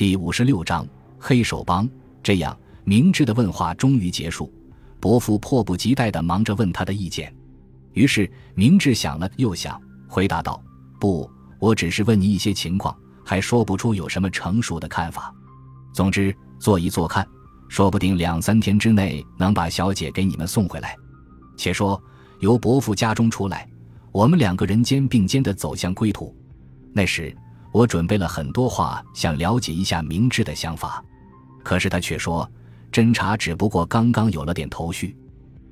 第五十六章黑手帮。这样，明智的问话终于结束。伯父迫不及待地忙着问他的意见。于是，明智想了又想，回答道：“不，我只是问你一些情况，还说不出有什么成熟的看法。总之，做一做看，说不定两三天之内能把小姐给你们送回来。且说，由伯父家中出来，我们两个人肩并肩地走向归途。那时，我准备了很多话，想了解一下明智的想法。”可是他却说，侦查只不过刚刚有了点头绪，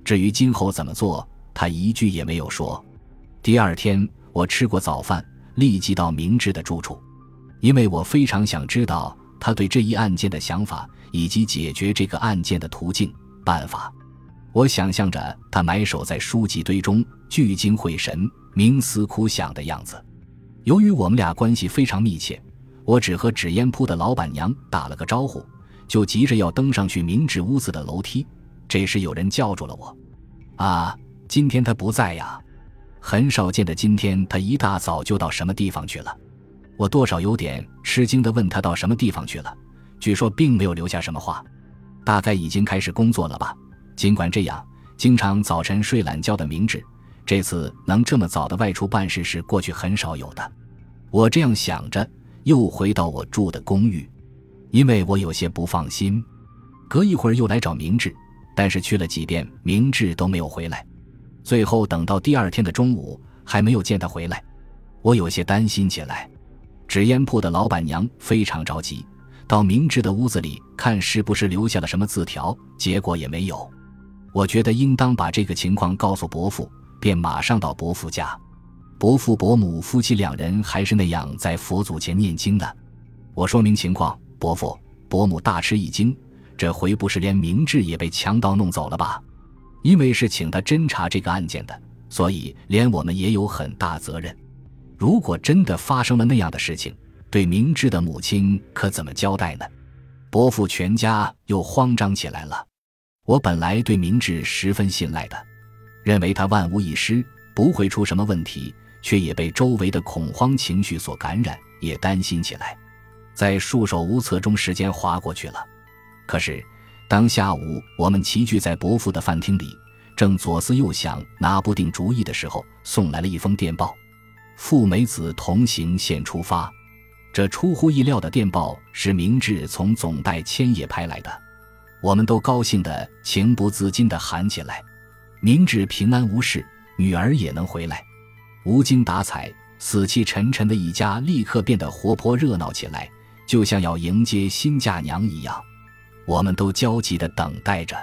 至于今后怎么做，他一句也没有说。第二天，我吃过早饭，立即到明智的住处，因为我非常想知道他对这一案件的想法以及解决这个案件的途径办法。我想象着他埋首在书籍堆中，聚精会神、冥思苦想的样子。由于我们俩关系非常密切，我只和纸烟铺的老板娘打了个招呼。就急着要登上去明治屋子的楼梯，这时有人叫住了我：“啊，今天他不在呀，很少见的今天他一大早就到什么地方去了？”我多少有点吃惊的问他到什么地方去了，据说并没有留下什么话，大概已经开始工作了吧。尽管这样，经常早晨睡懒觉的明治，这次能这么早的外出办事是过去很少有的。我这样想着，又回到我住的公寓。因为我有些不放心，隔一会儿又来找明智，但是去了几遍，明智都没有回来。最后等到第二天的中午，还没有见他回来，我有些担心起来。纸烟铺的老板娘非常着急，到明智的屋子里看是不是留下了什么字条，结果也没有。我觉得应当把这个情况告诉伯父，便马上到伯父家。伯父伯母夫妻两人还是那样在佛祖前念经的。我说明情况。伯父、伯母大吃一惊，这回不是连明智也被强盗弄走了吧？因为是请他侦查这个案件的，所以连我们也有很大责任。如果真的发生了那样的事情，对明智的母亲可怎么交代呢？伯父全家又慌张起来了。我本来对明智十分信赖的，认为他万无一失，不会出什么问题，却也被周围的恐慌情绪所感染，也担心起来。在束手无策中，时间划过去了。可是，当下午我们齐聚在伯父的饭厅里，正左思右想，拿不定主意的时候，送来了一封电报：“富美子同行，现出发。”这出乎意料的电报是明智从总代千叶拍来的，我们都高兴得情不自禁地喊起来：“明智平安无事，女儿也能回来。”无精打采、死气沉沉的一家立刻变得活泼热闹起来。就像要迎接新嫁娘一样，我们都焦急地等待着。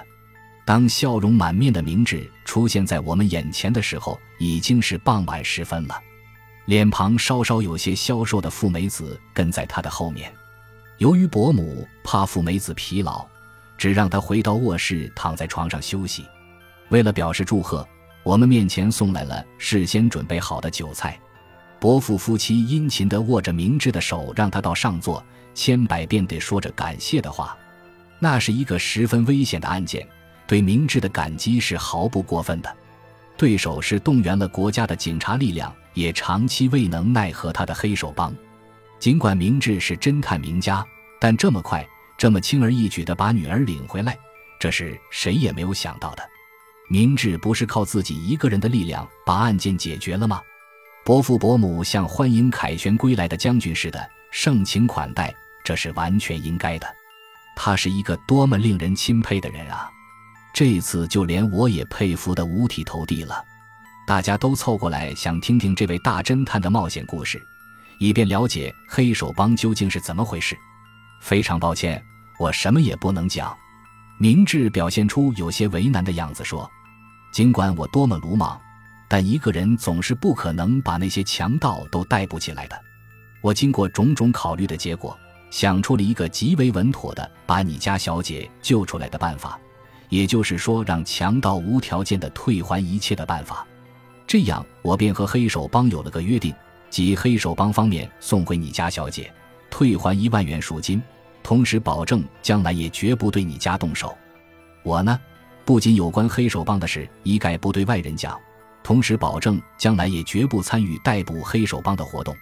当笑容满面的明智出现在我们眼前的时候，已经是傍晚时分了。脸庞稍稍有些消瘦的富美子跟在他的后面。由于伯母怕富美子疲劳，只让她回到卧室躺在床上休息。为了表示祝贺，我们面前送来了事先准备好的酒菜。伯父夫妻殷勤地握着明智的手，让他到上座。千百遍地说着感谢的话，那是一个十分危险的案件，对明智的感激是毫不过分的。对手是动员了国家的警察力量，也长期未能奈何他的黑手帮。尽管明智是侦探名家，但这么快、这么轻而易举地把女儿领回来，这是谁也没有想到的。明智不是靠自己一个人的力量把案件解决了吗？伯父伯母像欢迎凯旋归来的将军似的盛情款待。这是完全应该的，他是一个多么令人钦佩的人啊！这次就连我也佩服得五体投地了。大家都凑过来想听听这位大侦探的冒险故事，以便了解黑手帮究竟是怎么回事。非常抱歉，我什么也不能讲。明智表现出有些为难的样子说：“尽管我多么鲁莽，但一个人总是不可能把那些强盗都逮捕起来的。我经过种种考虑的结果。”想出了一个极为稳妥的把你家小姐救出来的办法，也就是说，让强盗无条件的退还一切的办法。这样，我便和黑手帮有了个约定，即黑手帮方面送回你家小姐，退还一万元赎金，同时保证将来也绝不对你家动手。我呢，不仅有关黑手帮的事一概不对外人讲，同时保证将来也绝不参与逮捕黑手帮的活动。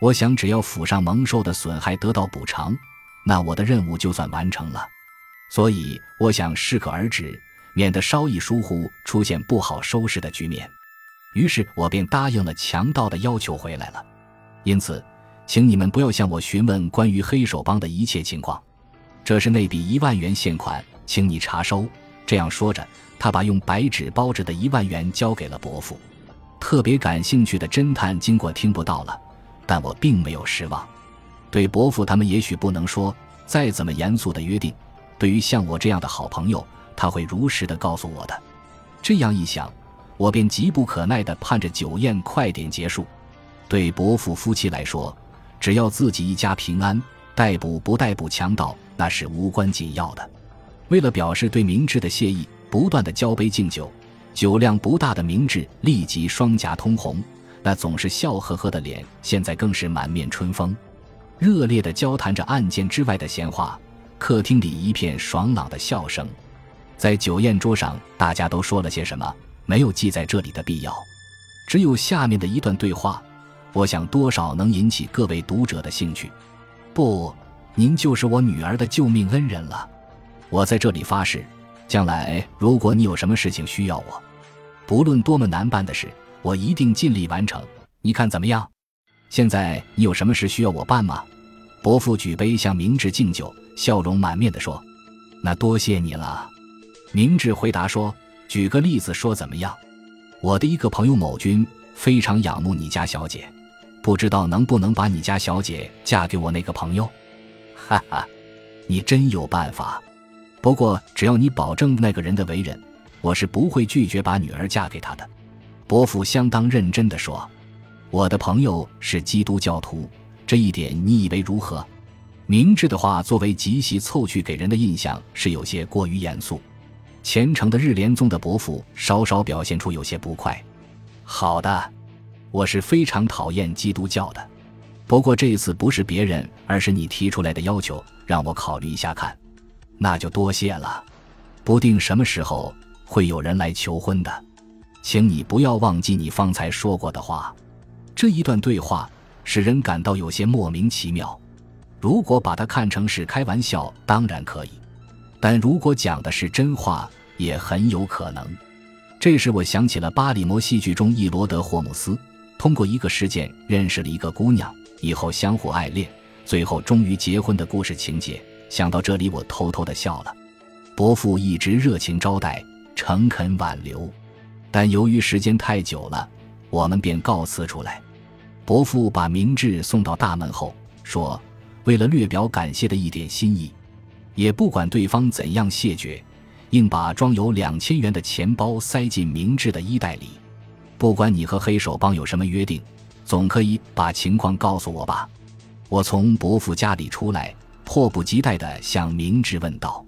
我想，只要府上蒙受的损害得到补偿，那我的任务就算完成了。所以我想适可而止，免得稍一疏忽出现不好收拾的局面。于是我便答应了强盗的要求回来了。因此，请你们不要向我询问关于黑手帮的一切情况。这是那笔一万元现款，请你查收。这样说着，他把用白纸包着的一万元交给了伯父。特别感兴趣的侦探经过听不到了，但我并没有失望。对伯父他们也许不能说再怎么严肃的约定。对于像我这样的好朋友，他会如实的告诉我的。这样一想，我便急不可耐的盼着酒宴快点结束。对伯父夫妻来说，只要自己一家平安，逮捕不逮捕强盗那是无关紧要的。为了表示对明智的谢意，不断的交杯敬酒，酒量不大的明智立即双颊通红，那总是笑呵呵的脸现在更是满面春风，热烈的交谈着案件之外的闲话。客厅里一片爽朗的笑声，在酒宴桌上，大家都说了些什么，没有记在这里的必要。只有下面的一段对话，我想多少能引起各位读者的兴趣。不，您就是我女儿的救命恩人了。我在这里发誓，将来如果你有什么事情需要我，不论多么难办的事，我一定尽力完成。你看怎么样？现在你有什么事需要我办吗？伯父举杯向明智敬酒。笑容满面地说：“那多谢你了。”明智回答说：“举个例子说怎么样？我的一个朋友某君非常仰慕你家小姐，不知道能不能把你家小姐嫁给我那个朋友？”哈哈，你真有办法。不过只要你保证那个人的为人，我是不会拒绝把女儿嫁给他的。”伯父相当认真地说：“我的朋友是基督教徒，这一点你以为如何？”明智的话，作为极其凑趣，给人的印象是有些过于严肃。虔诚的日莲宗的伯父稍稍表现出有些不快。好的，我是非常讨厌基督教的。不过这次不是别人，而是你提出来的要求，让我考虑一下看。那就多谢了。不定什么时候会有人来求婚的，请你不要忘记你方才说过的话。这一段对话使人感到有些莫名其妙。如果把它看成是开玩笑，当然可以；但如果讲的是真话，也很有可能。这时我想起了巴里摩戏剧中伊罗德·霍姆斯通过一个事件认识了一个姑娘，以后相互爱恋，最后终于结婚的故事情节。想到这里，我偷偷的笑了。伯父一直热情招待，诚恳挽留，但由于时间太久了，我们便告辞出来。伯父把明智送到大门后，说。为了略表感谢的一点心意，也不管对方怎样谢绝，硬把装有两千元的钱包塞进明智的衣袋里。不管你和黑手帮有什么约定，总可以把情况告诉我吧。我从伯父家里出来，迫不及待地向明智问道：“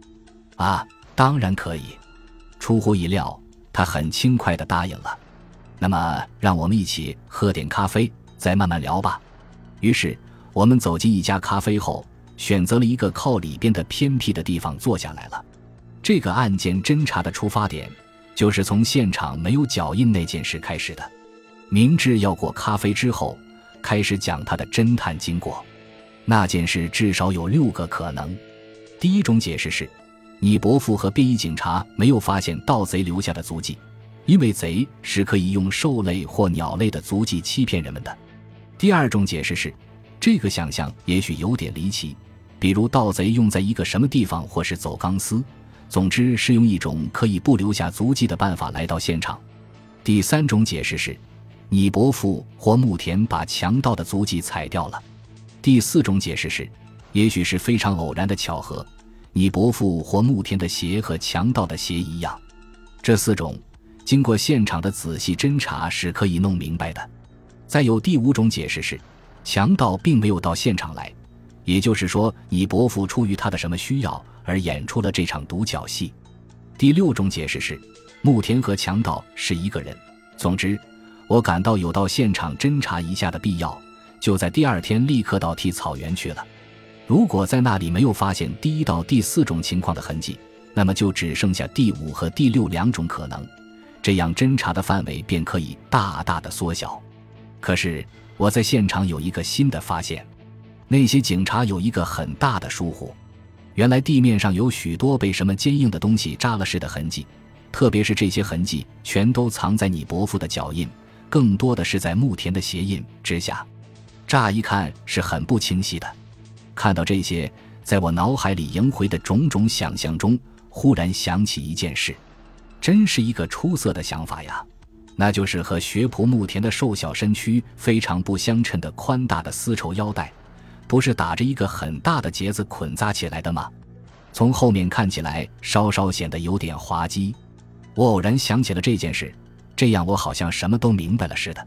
啊，当然可以。”出乎意料，他很轻快地答应了。那么，让我们一起喝点咖啡，再慢慢聊吧。于是。我们走进一家咖啡后，选择了一个靠里边的偏僻的地方坐下来了。这个案件侦查的出发点，就是从现场没有脚印那件事开始的。明智要过咖啡之后，开始讲他的侦探经过。那件事至少有六个可能。第一种解释是，你伯父和便衣警察没有发现盗贼留下的足迹，因为贼是可以用兽类或鸟类的足迹欺骗人们的。第二种解释是。这个想象也许有点离奇，比如盗贼用在一个什么地方，或是走钢丝，总之是用一种可以不留下足迹的办法来到现场。第三种解释是，你伯父或木田把强盗的足迹踩掉了。第四种解释是，也许是非常偶然的巧合，你伯父或木田的鞋和强盗的鞋一样。这四种经过现场的仔细侦查是可以弄明白的。再有第五种解释是。强盗并没有到现场来，也就是说，你伯父出于他的什么需要而演出了这场独角戏。第六种解释是，木田和强盗是一个人。总之，我感到有到现场侦查一下的必要，就在第二天立刻到替草原去了。如果在那里没有发现第一到第四种情况的痕迹，那么就只剩下第五和第六两种可能，这样侦查的范围便可以大大的缩小。可是。我在现场有一个新的发现，那些警察有一个很大的疏忽，原来地面上有许多被什么坚硬的东西扎了似的痕迹，特别是这些痕迹全都藏在你伯父的脚印，更多的是在牧田的鞋印之下，乍一看是很不清晰的。看到这些，在我脑海里萦回的种种想象中，忽然想起一件事，真是一个出色的想法呀！那就是和学仆木田的瘦小身躯非常不相称的宽大的丝绸腰带。不是打着一个很大的结子捆扎起来的吗？从后面看起来稍稍显得有点滑稽。我偶然想起了这件事，这样我好像什么都明白了似的。